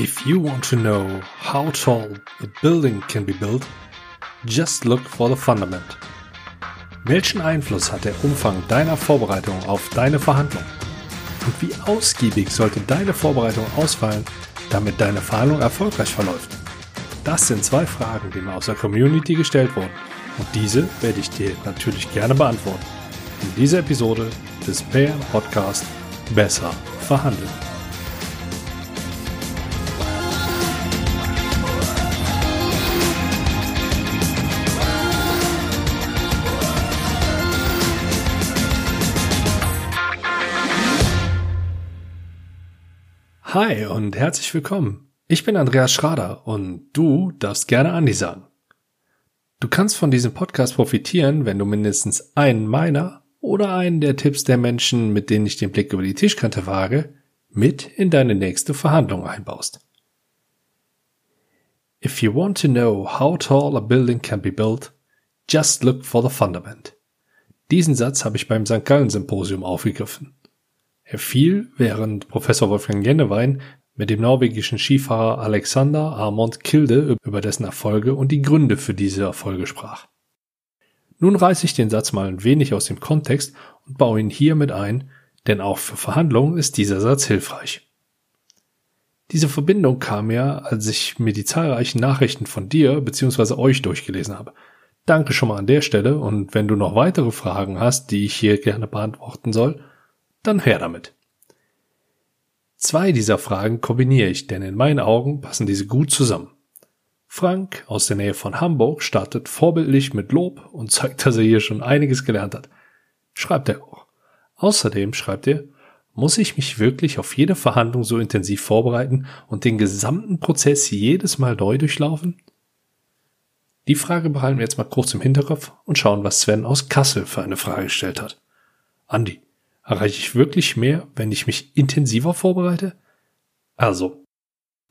If you want to know how tall a building can be built, just look for the fundament. Welchen Einfluss hat der Umfang deiner Vorbereitung auf deine Verhandlung? Und wie ausgiebig sollte deine Vorbereitung ausfallen, damit deine Verhandlung erfolgreich verläuft? Das sind zwei Fragen, die mir aus der Community gestellt wurden. Und diese werde ich dir natürlich gerne beantworten. In dieser Episode des PM Podcast Besser verhandeln. Hi und herzlich willkommen. Ich bin Andreas Schrader und du darfst gerne Andi sagen. Du kannst von diesem Podcast profitieren, wenn du mindestens einen meiner oder einen der Tipps der Menschen, mit denen ich den Blick über die Tischkante wage, mit in deine nächste Verhandlung einbaust. If you want to know how tall a building can be built, just look for the fundament. Diesen Satz habe ich beim St. Gallen Symposium aufgegriffen. Er fiel, während Professor Wolfgang Jennewein mit dem norwegischen Skifahrer Alexander Armand Kilde über dessen Erfolge und die Gründe für diese Erfolge sprach. Nun reiße ich den Satz mal ein wenig aus dem Kontext und baue ihn hier mit ein, denn auch für Verhandlungen ist dieser Satz hilfreich. Diese Verbindung kam mir, als ich mir die zahlreichen Nachrichten von dir bzw. euch durchgelesen habe. Danke schon mal an der Stelle und wenn du noch weitere Fragen hast, die ich hier gerne beantworten soll, dann her damit. Zwei dieser Fragen kombiniere ich, denn in meinen Augen passen diese gut zusammen. Frank aus der Nähe von Hamburg startet vorbildlich mit Lob und zeigt, dass er hier schon einiges gelernt hat. Schreibt er auch. Außerdem schreibt er, muss ich mich wirklich auf jede Verhandlung so intensiv vorbereiten und den gesamten Prozess jedes Mal neu durchlaufen? Die Frage behalten wir jetzt mal kurz im Hinterkopf und schauen, was Sven aus Kassel für eine Frage gestellt hat. Andi, Erreiche ich wirklich mehr, wenn ich mich intensiver vorbereite? Also,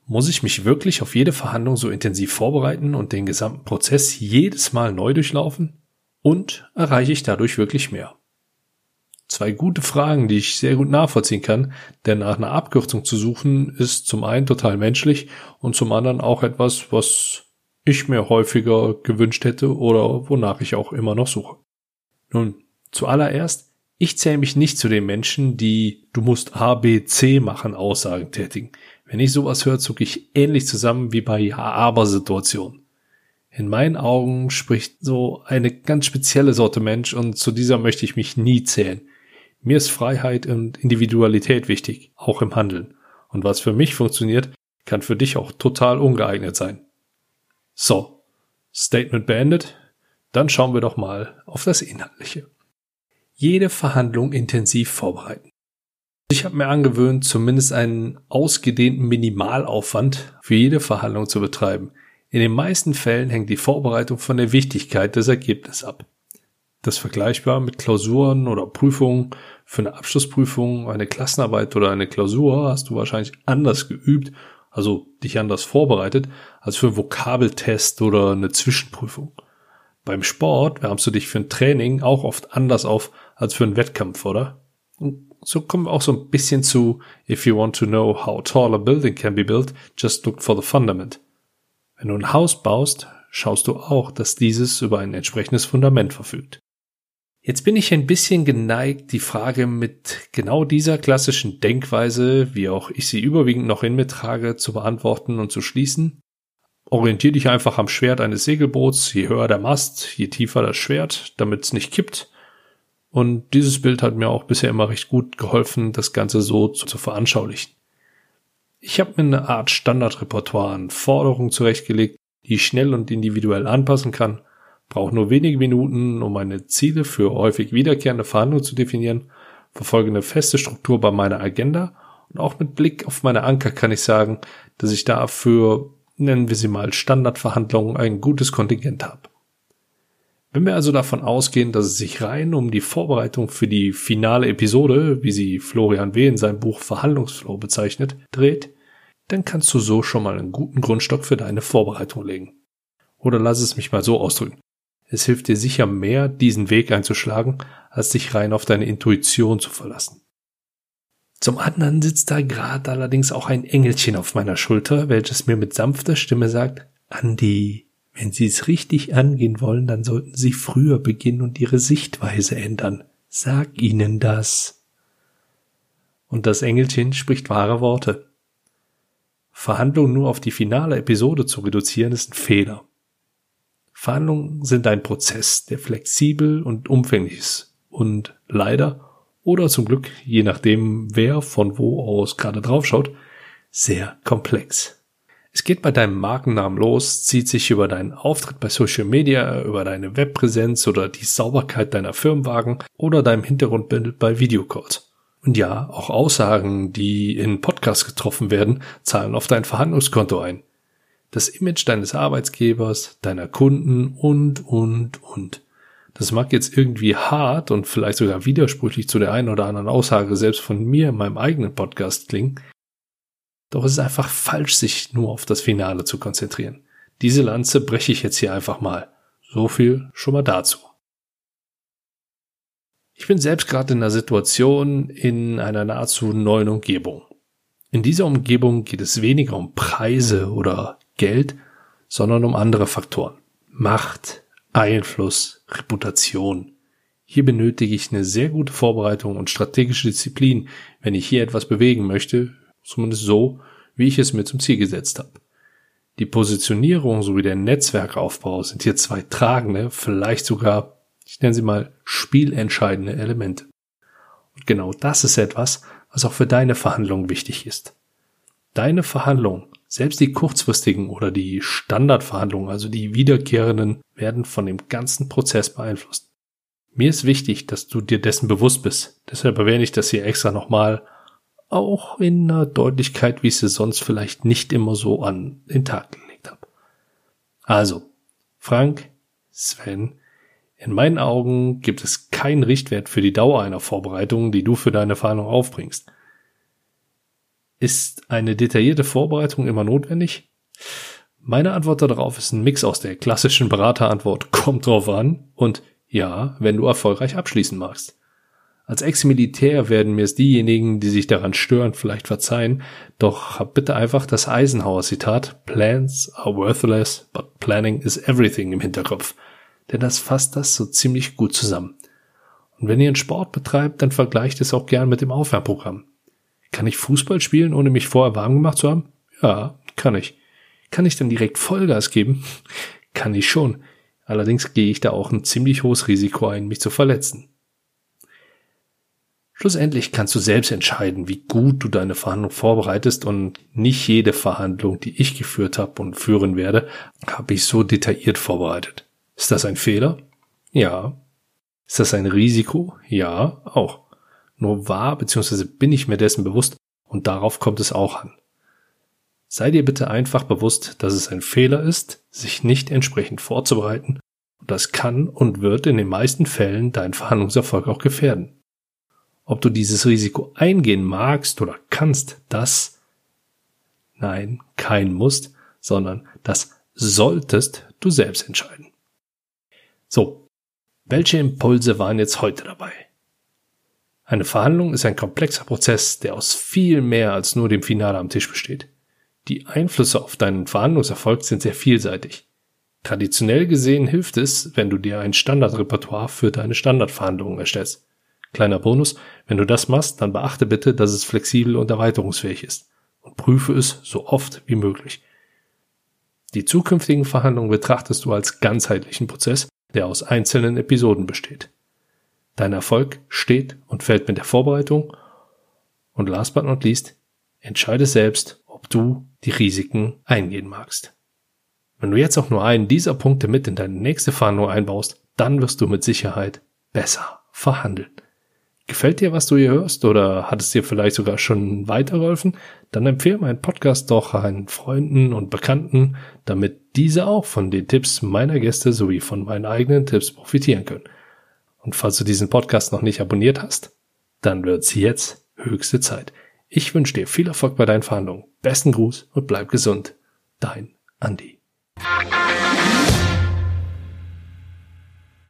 muss ich mich wirklich auf jede Verhandlung so intensiv vorbereiten und den gesamten Prozess jedes Mal neu durchlaufen? Und erreiche ich dadurch wirklich mehr? Zwei gute Fragen, die ich sehr gut nachvollziehen kann, denn nach einer Abkürzung zu suchen ist zum einen total menschlich und zum anderen auch etwas, was ich mir häufiger gewünscht hätte oder wonach ich auch immer noch suche. Nun, zuallererst, ich zähle mich nicht zu den Menschen, die du musst A, B, C machen Aussagen tätigen. Wenn ich sowas höre, zucke ich ähnlich zusammen wie bei Ja-Aber-Situationen. In meinen Augen spricht so eine ganz spezielle Sorte Mensch und zu dieser möchte ich mich nie zählen. Mir ist Freiheit und Individualität wichtig, auch im Handeln. Und was für mich funktioniert, kann für dich auch total ungeeignet sein. So, Statement beendet. Dann schauen wir doch mal auf das Inhaltliche jede Verhandlung intensiv vorbereiten. Ich habe mir angewöhnt, zumindest einen ausgedehnten Minimalaufwand für jede Verhandlung zu betreiben. In den meisten Fällen hängt die Vorbereitung von der Wichtigkeit des Ergebnisses ab. Das vergleichbar mit Klausuren oder Prüfungen. Für eine Abschlussprüfung, eine Klassenarbeit oder eine Klausur hast du wahrscheinlich anders geübt, also dich anders vorbereitet, als für einen Vokabeltest oder eine Zwischenprüfung. Beim Sport wärmst du dich für ein Training auch oft anders auf als für einen Wettkampf, oder? Und so kommen wir auch so ein bisschen zu If you want to know how tall a building can be built, just look for the fundament. Wenn du ein Haus baust, schaust du auch, dass dieses über ein entsprechendes Fundament verfügt. Jetzt bin ich ein bisschen geneigt, die Frage mit genau dieser klassischen Denkweise, wie auch ich sie überwiegend noch in mir trage, zu beantworten und zu schließen. Orientier dich einfach am Schwert eines Segelboots. Je höher der Mast, je tiefer das Schwert, damit es nicht kippt. Und dieses Bild hat mir auch bisher immer recht gut geholfen, das Ganze so zu, zu veranschaulichen. Ich habe mir eine Art Standardrepertoire an Forderungen zurechtgelegt, die ich schnell und individuell anpassen kann, brauche nur wenige Minuten, um meine Ziele für häufig wiederkehrende Verhandlungen zu definieren, verfolge eine feste Struktur bei meiner Agenda und auch mit Blick auf meine Anker kann ich sagen, dass ich dafür nennen wir sie mal Standardverhandlungen, ein gutes Kontingent habe. Wenn wir also davon ausgehen, dass es sich rein um die Vorbereitung für die finale Episode, wie sie Florian W. in seinem Buch Verhandlungsflow bezeichnet, dreht, dann kannst du so schon mal einen guten Grundstock für deine Vorbereitung legen. Oder lass es mich mal so ausdrücken. Es hilft dir sicher mehr, diesen Weg einzuschlagen, als dich rein auf deine Intuition zu verlassen. Zum anderen sitzt da gerade allerdings auch ein Engelchen auf meiner Schulter, welches mir mit sanfter Stimme sagt, Andi, wenn Sie es richtig angehen wollen, dann sollten Sie früher beginnen und Ihre Sichtweise ändern. Sag ihnen das. Und das Engelchen spricht wahre Worte. Verhandlungen nur auf die finale Episode zu reduzieren, ist ein Fehler. Verhandlungen sind ein Prozess, der flexibel und umfänglich ist und leider oder zum Glück, je nachdem, wer von wo aus gerade draufschaut, sehr komplex. Es geht bei deinem Markennamen los, zieht sich über deinen Auftritt bei Social Media, über deine Webpräsenz oder die Sauberkeit deiner Firmenwagen oder deinem Hintergrundbild bei Videocalls. Und ja, auch Aussagen, die in Podcasts getroffen werden, zahlen auf dein Verhandlungskonto ein. Das Image deines Arbeitgebers, deiner Kunden und, und, und. Das mag jetzt irgendwie hart und vielleicht sogar widersprüchlich zu der einen oder anderen Aussage selbst von mir in meinem eigenen Podcast klingen. Doch es ist einfach falsch, sich nur auf das Finale zu konzentrieren. Diese Lanze breche ich jetzt hier einfach mal. So viel schon mal dazu. Ich bin selbst gerade in einer Situation in einer nahezu neuen Umgebung. In dieser Umgebung geht es weniger um Preise oder Geld, sondern um andere Faktoren. Macht, Einfluss, Reputation. Hier benötige ich eine sehr gute Vorbereitung und strategische Disziplin, wenn ich hier etwas bewegen möchte, zumindest so, wie ich es mir zum Ziel gesetzt habe. Die Positionierung sowie der Netzwerkaufbau sind hier zwei tragende, vielleicht sogar, ich nenne sie mal, spielentscheidende Elemente. Und genau das ist etwas, was auch für deine Verhandlungen wichtig ist. Deine Verhandlungen selbst die kurzfristigen oder die Standardverhandlungen, also die wiederkehrenden, werden von dem ganzen Prozess beeinflusst. Mir ist wichtig, dass du dir dessen bewusst bist. Deshalb erwähne ich das hier extra nochmal, auch in einer Deutlichkeit, wie ich sie sonst vielleicht nicht immer so an den Tag gelegt habe. Also, Frank, Sven, in meinen Augen gibt es keinen Richtwert für die Dauer einer Vorbereitung, die du für deine Verhandlung aufbringst. Ist eine detaillierte Vorbereitung immer notwendig? Meine Antwort darauf ist ein Mix aus der klassischen Beraterantwort kommt drauf an und ja, wenn du erfolgreich abschließen magst. Als Ex-Militär werden mir es diejenigen, die sich daran stören, vielleicht verzeihen, doch hab bitte einfach das Eisenhower-Zitat Plans are worthless, but planning is everything im Hinterkopf. Denn das fasst das so ziemlich gut zusammen. Und wenn ihr einen Sport betreibt, dann vergleicht es auch gern mit dem Aufwärmprogramm. Kann ich Fußball spielen, ohne mich vorher warm gemacht zu haben? Ja, kann ich. Kann ich dann direkt Vollgas geben? kann ich schon. Allerdings gehe ich da auch ein ziemlich hohes Risiko ein, mich zu verletzen. Schlussendlich kannst du selbst entscheiden, wie gut du deine Verhandlung vorbereitest und nicht jede Verhandlung, die ich geführt habe und führen werde, habe ich so detailliert vorbereitet. Ist das ein Fehler? Ja. Ist das ein Risiko? Ja, auch. Nur war bzw. bin ich mir dessen bewusst und darauf kommt es auch an. Sei dir bitte einfach bewusst, dass es ein Fehler ist, sich nicht entsprechend vorzubereiten und das kann und wird in den meisten Fällen deinen Verhandlungserfolg auch gefährden. Ob du dieses Risiko eingehen magst oder kannst, das nein, kein musst, sondern das solltest du selbst entscheiden. So, welche Impulse waren jetzt heute dabei? Eine Verhandlung ist ein komplexer Prozess, der aus viel mehr als nur dem Finale am Tisch besteht. Die Einflüsse auf deinen Verhandlungserfolg sind sehr vielseitig. Traditionell gesehen hilft es, wenn du dir ein Standardrepertoire für deine Standardverhandlungen erstellst. Kleiner Bonus, wenn du das machst, dann beachte bitte, dass es flexibel und erweiterungsfähig ist und prüfe es so oft wie möglich. Die zukünftigen Verhandlungen betrachtest du als ganzheitlichen Prozess, der aus einzelnen Episoden besteht. Dein Erfolg steht und fällt mit der Vorbereitung. Und last but not least, entscheide selbst, ob du die Risiken eingehen magst. Wenn du jetzt auch nur einen dieser Punkte mit in deine nächste Verhandlung einbaust, dann wirst du mit Sicherheit besser verhandeln. Gefällt dir, was du hier hörst oder hat es dir vielleicht sogar schon weitergeholfen? Dann empfehle meinen Podcast doch einen Freunden und Bekannten, damit diese auch von den Tipps meiner Gäste sowie von meinen eigenen Tipps profitieren können. Und falls du diesen Podcast noch nicht abonniert hast, dann wird's jetzt höchste Zeit. Ich wünsche dir viel Erfolg bei deinen Verhandlungen. Besten Gruß und bleib gesund. Dein Andi.